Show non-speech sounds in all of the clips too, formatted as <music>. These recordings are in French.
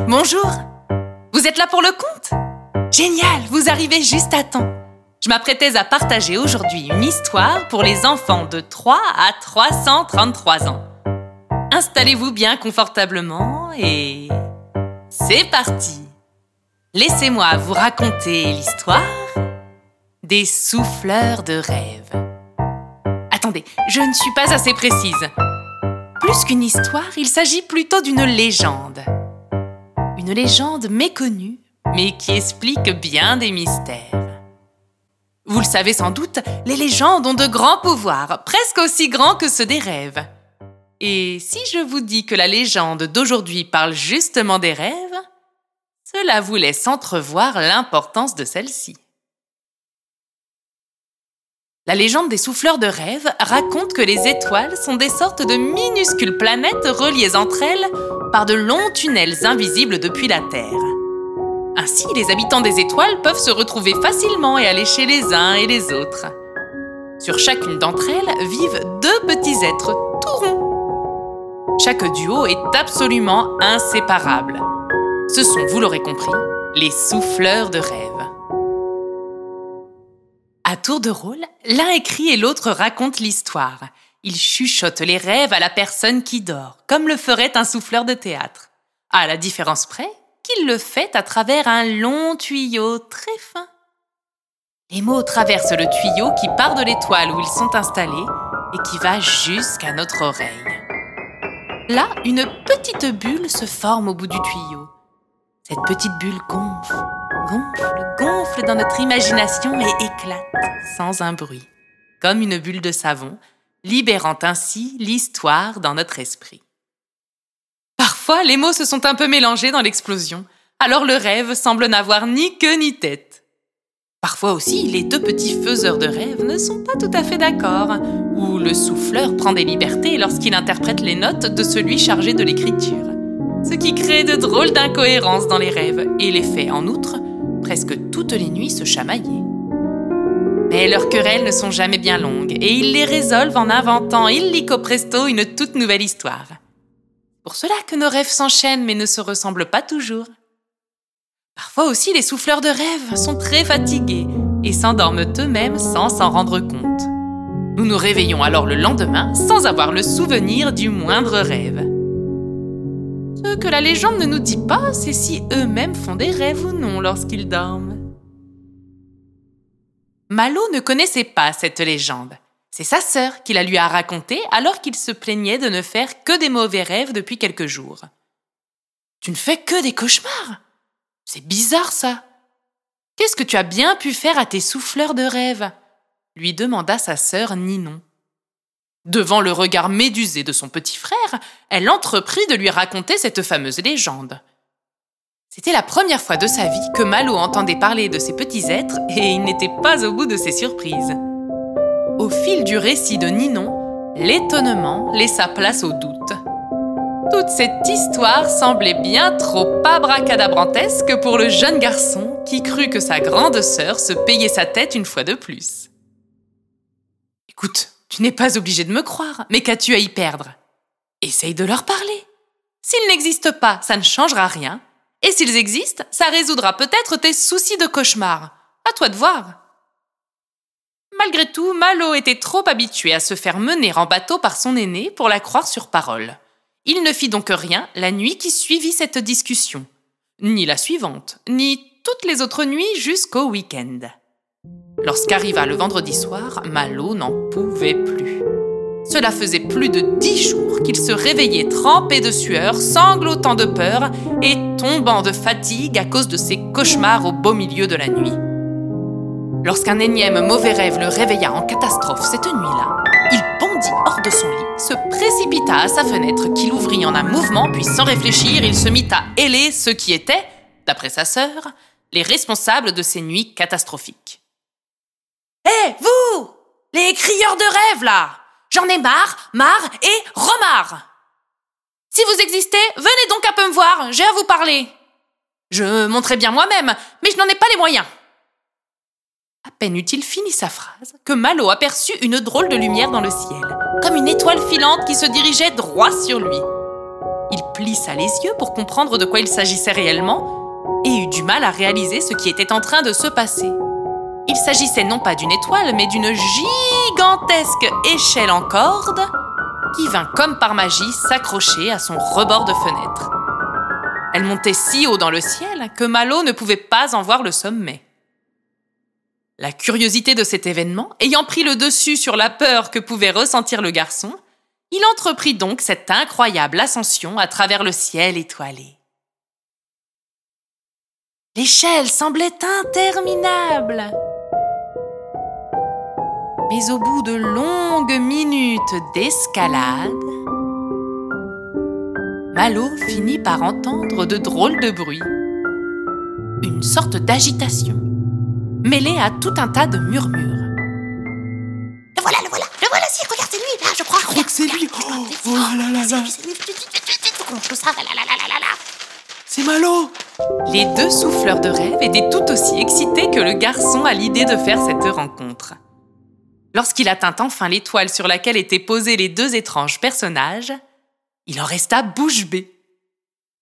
bonjour. Vous êtes là pour le conte Génial, vous arrivez juste à temps. Je m'apprêtais à partager aujourd'hui une histoire pour les enfants de 3 à 333 ans. Installez-vous bien confortablement et... C'est parti Laissez-moi vous raconter l'histoire des souffleurs de rêve. Attendez, je ne suis pas assez précise. Plus qu'une histoire, il s'agit plutôt d'une légende. Une légende méconnue, mais qui explique bien des mystères. Vous le savez sans doute, les légendes ont de grands pouvoirs, presque aussi grands que ceux des rêves. Et si je vous dis que la légende d'aujourd'hui parle justement des rêves, cela vous laisse entrevoir l'importance de celle-ci. La légende des souffleurs de rêve raconte que les étoiles sont des sortes de minuscules planètes reliées entre elles par de longs tunnels invisibles depuis la Terre. Ainsi, les habitants des étoiles peuvent se retrouver facilement et aller chez les uns et les autres. Sur chacune d'entre elles vivent deux petits êtres tout ronds. Chaque duo est absolument inséparable. Ce sont, vous l'aurez compris, les souffleurs de rêve. À tour de rôle, l'un écrit et l'autre raconte l'histoire. Ils chuchotent les rêves à la personne qui dort, comme le ferait un souffleur de théâtre. À la différence près qu'il le fait à travers un long tuyau très fin. Les mots traversent le tuyau qui part de l'étoile où ils sont installés et qui va jusqu'à notre oreille. Là, une petite bulle se forme au bout du tuyau. Cette petite bulle gonfle, gonfle, gonfle dans notre imagination et éclate sans un bruit, comme une bulle de savon, libérant ainsi l'histoire dans notre esprit. Parfois, les mots se sont un peu mélangés dans l'explosion, alors le rêve semble n'avoir ni queue ni tête. Parfois aussi, les deux petits faiseurs de rêves ne sont pas tout à fait d'accord, ou le souffleur prend des libertés lorsqu'il interprète les notes de celui chargé de l'écriture, ce qui crée de drôles d'incohérences dans les rêves et les fait, en outre, presque toutes les nuits se chamailler. Mais leurs querelles ne sont jamais bien longues et ils les résolvent en inventant illico presto une toute nouvelle histoire. Pour cela que nos rêves s'enchaînent mais ne se ressemblent pas toujours. Parfois aussi, les souffleurs de rêves sont très fatigués et s'endorment eux-mêmes sans s'en rendre compte. Nous nous réveillons alors le lendemain sans avoir le souvenir du moindre rêve. Ce que la légende ne nous dit pas, c'est si eux-mêmes font des rêves ou non lorsqu'ils dorment. Malo ne connaissait pas cette légende. C'est sa sœur qui la lui a racontée alors qu'il se plaignait de ne faire que des mauvais rêves depuis quelques jours. Tu ne fais que des cauchemars? C'est bizarre ça. Qu'est-ce que tu as bien pu faire à tes souffleurs de rêves lui demanda sa sœur Ninon. Devant le regard médusé de son petit frère, elle entreprit de lui raconter cette fameuse légende. C'était la première fois de sa vie que Malo entendait parler de ces petits êtres et il n'était pas au bout de ses surprises. Au fil du récit de Ninon, l'étonnement laissa place au doute. Toute cette histoire semblait bien trop abracadabrantesque pour le jeune garçon qui crut que sa grande sœur se payait sa tête une fois de plus. Écoute, tu n'es pas obligé de me croire, mais qu'as-tu à y perdre? Essaye de leur parler. S'ils n'existent pas, ça ne changera rien. Et s'ils existent, ça résoudra peut-être tes soucis de cauchemar. À toi de voir. Malgré tout, Malo était trop habitué à se faire mener en bateau par son aîné pour la croire sur parole. Il ne fit donc rien la nuit qui suivit cette discussion, ni la suivante, ni toutes les autres nuits jusqu'au week-end. Lorsqu'arriva le vendredi soir, Malo n'en pouvait plus. Cela faisait plus de dix jours qu'il se réveillait trempé de sueur, sanglotant de peur et tombant de fatigue à cause de ses cauchemars au beau milieu de la nuit. Lorsqu'un énième mauvais rêve le réveilla en catastrophe cette nuit-là, il bondit hors de son lit, se précipita à sa fenêtre qu'il ouvrit en un mouvement, puis sans réfléchir, il se mit à héler ceux qui étaient, d'après sa sœur, les responsables de ces nuits catastrophiques. Hé, vous Les crieurs de rêve, là J'en ai marre, marre et remarre Si vous existez, venez donc un peu me voir, j'ai à vous parler. Je monterai bien moi-même, mais je n'en ai pas les moyens. À peine eut-il fini sa phrase que Malo aperçut une drôle de lumière dans le ciel, comme une étoile filante qui se dirigeait droit sur lui. Il plissa les yeux pour comprendre de quoi il s'agissait réellement et eut du mal à réaliser ce qui était en train de se passer. Il s'agissait non pas d'une étoile, mais d'une gigantesque échelle en corde qui vint comme par magie s'accrocher à son rebord de fenêtre. Elle montait si haut dans le ciel que Malo ne pouvait pas en voir le sommet. La curiosité de cet événement ayant pris le dessus sur la peur que pouvait ressentir le garçon, il entreprit donc cette incroyable ascension à travers le ciel étoilé. L'échelle semblait interminable. Mais au bout de longues minutes d'escalade, Malo finit par entendre de drôles de bruits. Une sorte d'agitation, mêlée à tout un tas de murmures. Le voilà, le voilà, le voilà, si, regarde, c'est lui, là, je crois. Je crois que c'est lui. Oh, oh là là là. C'est Malo. Les deux souffleurs de rêve étaient tout aussi excités que le garçon à l'idée de faire cette rencontre. Lorsqu'il atteint enfin l'étoile sur laquelle étaient posés les deux étranges personnages, il en resta bouche bée.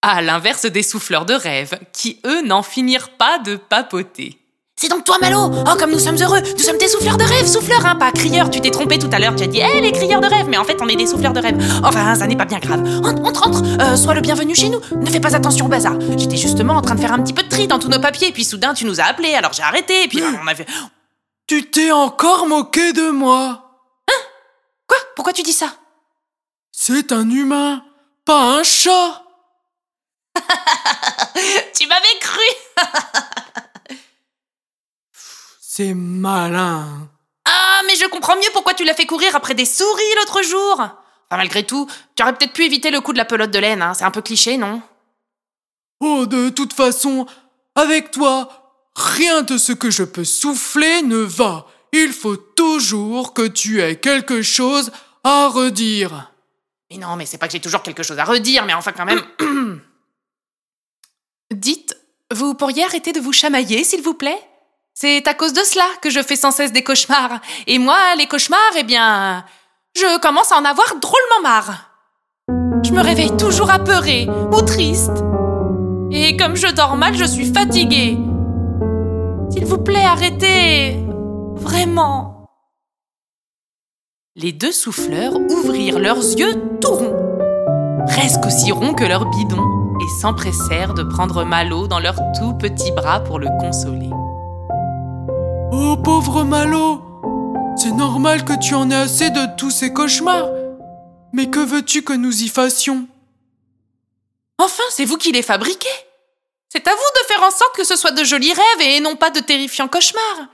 À l'inverse des souffleurs de rêve, qui eux n'en finirent pas de papoter. C'est donc toi, Malo? Oh, comme nous sommes heureux Nous sommes des souffleurs de rêve, souffleurs, hein, pas crieurs. Tu t'es trompé tout à l'heure, tu as dit, hé, les crieurs de rêve, mais en fait, on est des souffleurs de rêve. Enfin, ça n'est pas bien grave. Entre, entre, entre, euh, sois le bienvenu chez nous. Ne fais pas attention au bazar. J'étais justement en train de faire un petit peu de tri dans tous nos papiers, puis soudain, tu nous as appelés, alors j'ai arrêté, et puis on a fait. Tu t'es encore moqué de moi. Hein? Quoi? Pourquoi tu dis ça? C'est un humain, pas un chat. <laughs> tu m'avais cru <laughs> C'est malin. Ah, mais je comprends mieux pourquoi tu l'as fait courir après des souris l'autre jour. Enfin, malgré tout, tu aurais peut-être pu éviter le coup de la pelote de laine, hein. c'est un peu cliché, non? Oh, de toute façon, avec toi, rien de ce que je peux souffler ne va. Il faut toujours que tu aies quelque chose à redire. Mais non, mais c'est pas que j'ai toujours quelque chose à redire, mais enfin quand même. <clears throat> Dites, vous pourriez arrêter de vous chamailler, s'il vous plaît? C'est à cause de cela que je fais sans cesse des cauchemars. Et moi, les cauchemars, eh bien, je commence à en avoir drôlement marre. Je me réveille toujours apeurée ou triste. Et comme je dors mal, je suis fatiguée. S'il vous plaît, arrêtez. Vraiment. Les deux souffleurs ouvrirent leurs yeux tout ronds, presque aussi ronds que leur bidon, et s'empressèrent de prendre Malo dans leurs tout petits bras pour le consoler. Oh pauvre Malo C'est normal que tu en aies assez de tous ces cauchemars. Mais que veux-tu que nous y fassions? Enfin, c'est vous qui les fabriquez. C'est à vous de faire en sorte que ce soit de jolis rêves et non pas de terrifiants cauchemars.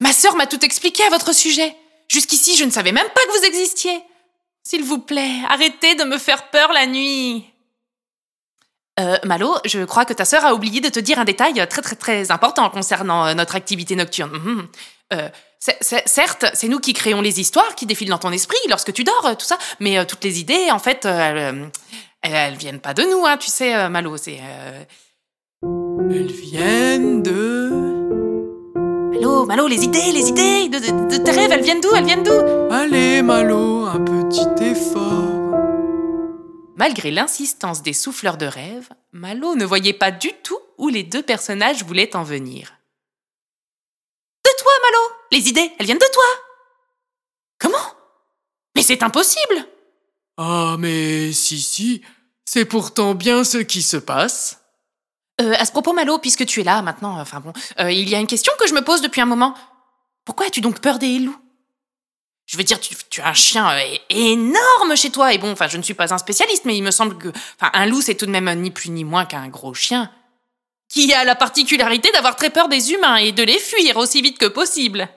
Ma sœur m'a tout expliqué à votre sujet. Jusqu'ici, je ne savais même pas que vous existiez. S'il vous plaît, arrêtez de me faire peur la nuit. Euh, Malo, je crois que ta sœur a oublié de te dire un détail très très très important concernant euh, notre activité nocturne. Mhm. Euh, certes, c'est nous qui créons les histoires qui défilent dans ton esprit lorsque tu dors, tout ça, mais toutes les idées, en fait, elles, viennent pas de nous, hein, tu sais, Malo. C'est. Elles viennent de. Malo, Malo, les idées, les idées de, de tes rêves, elles viennent d'où Elles viennent d'où? Allez, Malo, un petit effort. Malgré l'insistance des souffleurs de rêve, Malo ne voyait pas du tout où les deux personnages voulaient en venir. De toi, Malo Les idées, elles viennent de toi Comment? Mais c'est impossible Ah, mais si, si, c'est pourtant bien ce qui se passe. Euh, à ce propos, Malo, puisque tu es là maintenant, enfin bon, euh, il y a une question que je me pose depuis un moment. Pourquoi as-tu donc peur des loups je veux dire, tu, as un chien euh, énorme chez toi. Et bon, enfin, je ne suis pas un spécialiste, mais il me semble que, enfin, un loup, c'est tout de même ni plus ni moins qu'un gros chien qui a la particularité d'avoir très peur des humains et de les fuir aussi vite que possible.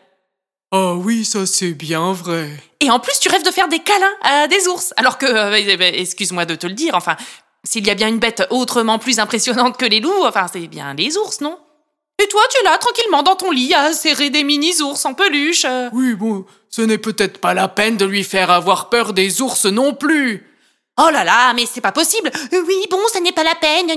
Oh oui, ça c'est bien vrai. Et en plus, tu rêves de faire des câlins à des ours, alors que, euh, eh ben, excuse-moi de te le dire, enfin, s'il y a bien une bête autrement plus impressionnante que les loups, enfin, c'est bien les ours, non? Et toi, tu es là tranquillement dans ton lit à serrer des mini-ours en peluche. Euh. Oui, bon, ce n'est peut-être pas la peine de lui faire avoir peur des ours non plus. Oh là là, mais c'est pas possible. Euh, oui, bon, ça n'est pas la peine.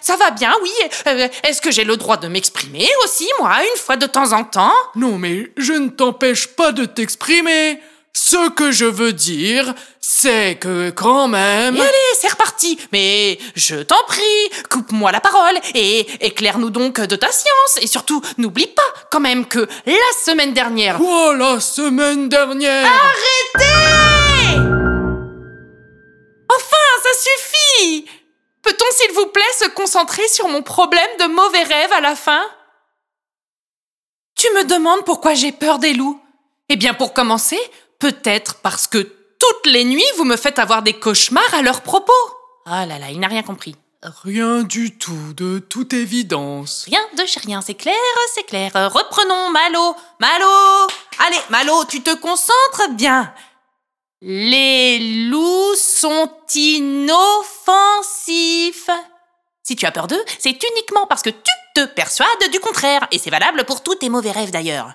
Ça va bien, oui. Euh, est-ce que j'ai le droit de m'exprimer aussi, moi, une fois de temps en temps? Non, mais je ne t'empêche pas de t'exprimer. Ce que je veux dire, c'est que quand même... Et allez, c'est reparti. Mais je t'en prie, coupe-moi la parole et éclaire-nous donc de ta science. Et surtout, n'oublie pas quand même que la semaine dernière... Quoi la semaine dernière. Arrêtez! Enfin, ça suffit! Peut-on s'il vous plaît se concentrer sur mon problème de mauvais rêve à la fin? Tu me demandes pourquoi j'ai peur des loups? Eh bien pour commencer, peut-être parce que toutes les nuits vous me faites avoir des cauchemars à leur propos. Ah là là, il n'a rien compris. Rien du tout, de toute évidence. Rien de chez rien, c'est clair, c'est clair. Reprenons, Malo. Malo Allez, Malo, tu te concentres bien. Les loups sont inoffensifs. Si tu as peur d'eux, c'est uniquement parce que tu te persuades du contraire, et c'est valable pour tous tes mauvais rêves d'ailleurs.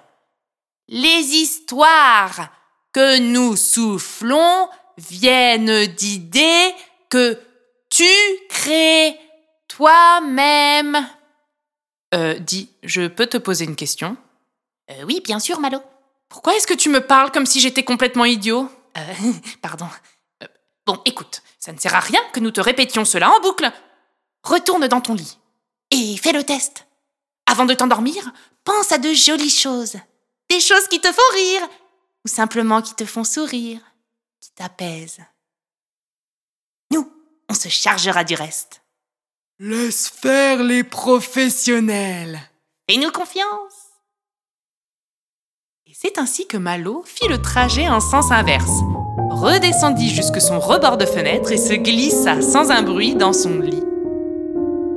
Les histoires que nous soufflons viennent d'idées que tu crées toi-même. Euh, dis, je peux te poser une question? Euh, Oui, bien sûr, Malo. Pourquoi est-ce que tu me parles comme si j'étais complètement idiot? Euh, <laughs> pardon. Euh, Bon, écoute, ça ne sert à rien que nous te répétions cela en boucle. Retourne dans ton lit. Et fais le test. Avant de t'endormir, Pense à de jolies choses. Des choses qui te font rire. Ou simplement qui te font sourire. Qui t'apaisent. Nous, on se chargera du reste. Laisse faire les professionnels. Fais-nous confiance. Et c'est ainsi que Malo fit le trajet en sens inverse, redescendit jusque son rebord de fenêtre et se glissa sans un bruit dans son lit.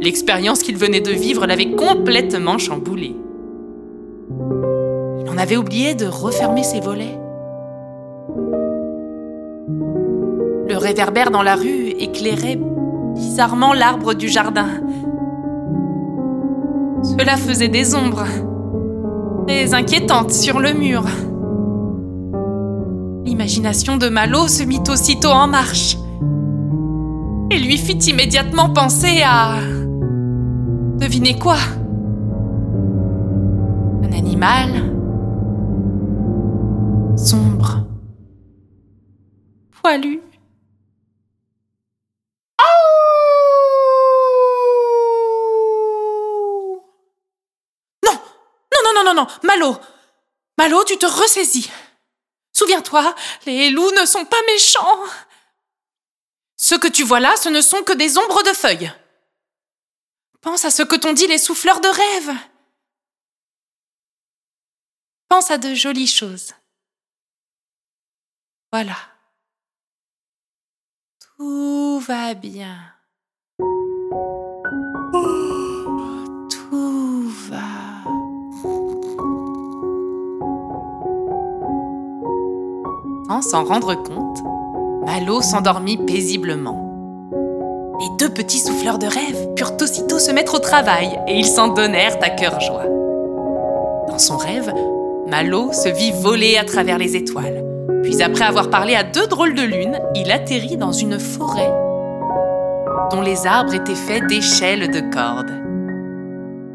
L'expérience qu'il venait de vivre l'avait complètement chamboulé. Il en avait oublié de refermer ses volets. Réverbère dans la rue éclairait bizarrement l'arbre du jardin. Cela faisait des ombres très inquiétantes sur le mur. L'imagination de Malo se mit aussitôt en marche et lui fit immédiatement penser à... Devinez quoi? Un animal sombre, poilu. Non Non, non, Malo Malo, tu te ressaisis Souviens-toi, les loups ne sont pas méchants Ce que tu vois là, ce ne sont que des ombres de feuilles. Pense à ce que t'ont dit les souffleurs de rêve. Pense à de jolies choses. Voilà. Tout va bien. Sans s'en rendre compte, Malo s'endormit paisiblement. Les deux petits souffleurs de rêve purent aussitôt se mettre au travail et ils s'en donnèrent à cœur joie. Dans son rêve, Malo se vit voler à travers les étoiles. Puis après avoir parlé à deux drôles de lune, il atterrit dans une forêt dont les arbres étaient faits d'échelles de cordes.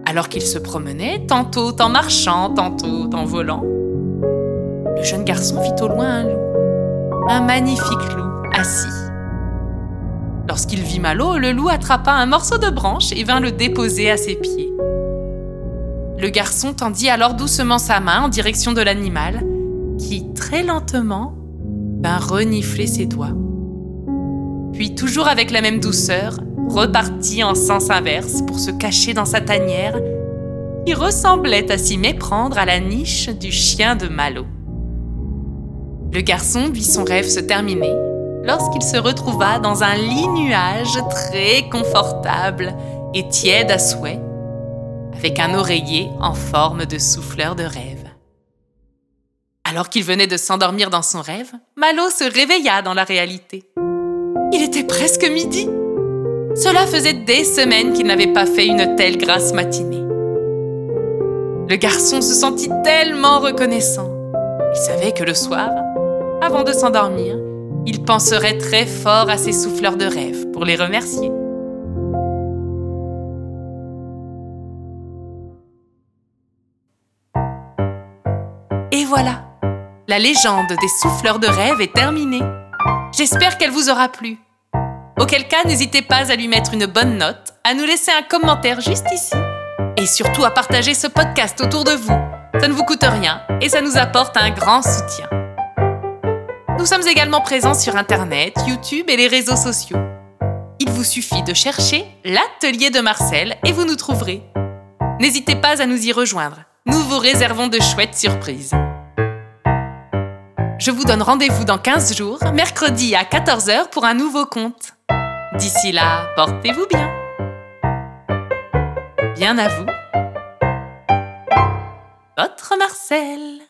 Alors qu'il se promenait, tantôt en marchant, tantôt en volant, le jeune garçon vit au loin un loup, un magnifique loup assis. Lorsqu'il vit Malo, le loup attrapa un morceau de branche et vint le déposer à ses pieds. Le garçon tendit alors doucement sa main en direction de l'animal, qui, très lentement, vint renifler ses doigts. Puis, toujours avec la même douceur, repartit en sens inverse pour se cacher dans sa tanière, qui ressemblait à s'y méprendre à la niche du chien de Malo. Le garçon vit son rêve se terminer lorsqu'il se retrouva dans un lit nuage très confortable et tiède à souhait, avec un oreiller en forme de souffleur de rêve. Alors qu'il venait de s'endormir dans son rêve, Malo se réveilla dans la réalité. Il était presque midi. Cela faisait des semaines qu'il n'avait pas fait une telle grasse matinée. Le garçon se sentit tellement reconnaissant. Il savait que le soir, avant de s'endormir, il penserait très fort à ses souffleurs de rêve pour les remercier. Et voilà, la légende des souffleurs de rêve est terminée. J'espère qu'elle vous aura plu. Auquel cas, n'hésitez pas à lui mettre une bonne note, à nous laisser un commentaire juste ici et surtout à partager ce podcast autour de vous. Ça ne vous coûte rien et ça nous apporte un grand soutien. Nous sommes également présents sur Internet, YouTube et les réseaux sociaux. Il vous suffit de chercher l'atelier de Marcel et vous nous trouverez. N'hésitez pas à nous y rejoindre. Nous vous réservons de chouettes surprises. Je vous donne rendez-vous dans 15 jours, mercredi à 14h pour un nouveau compte. D'ici là, portez-vous bien. Bien à vous. Votre Marcel.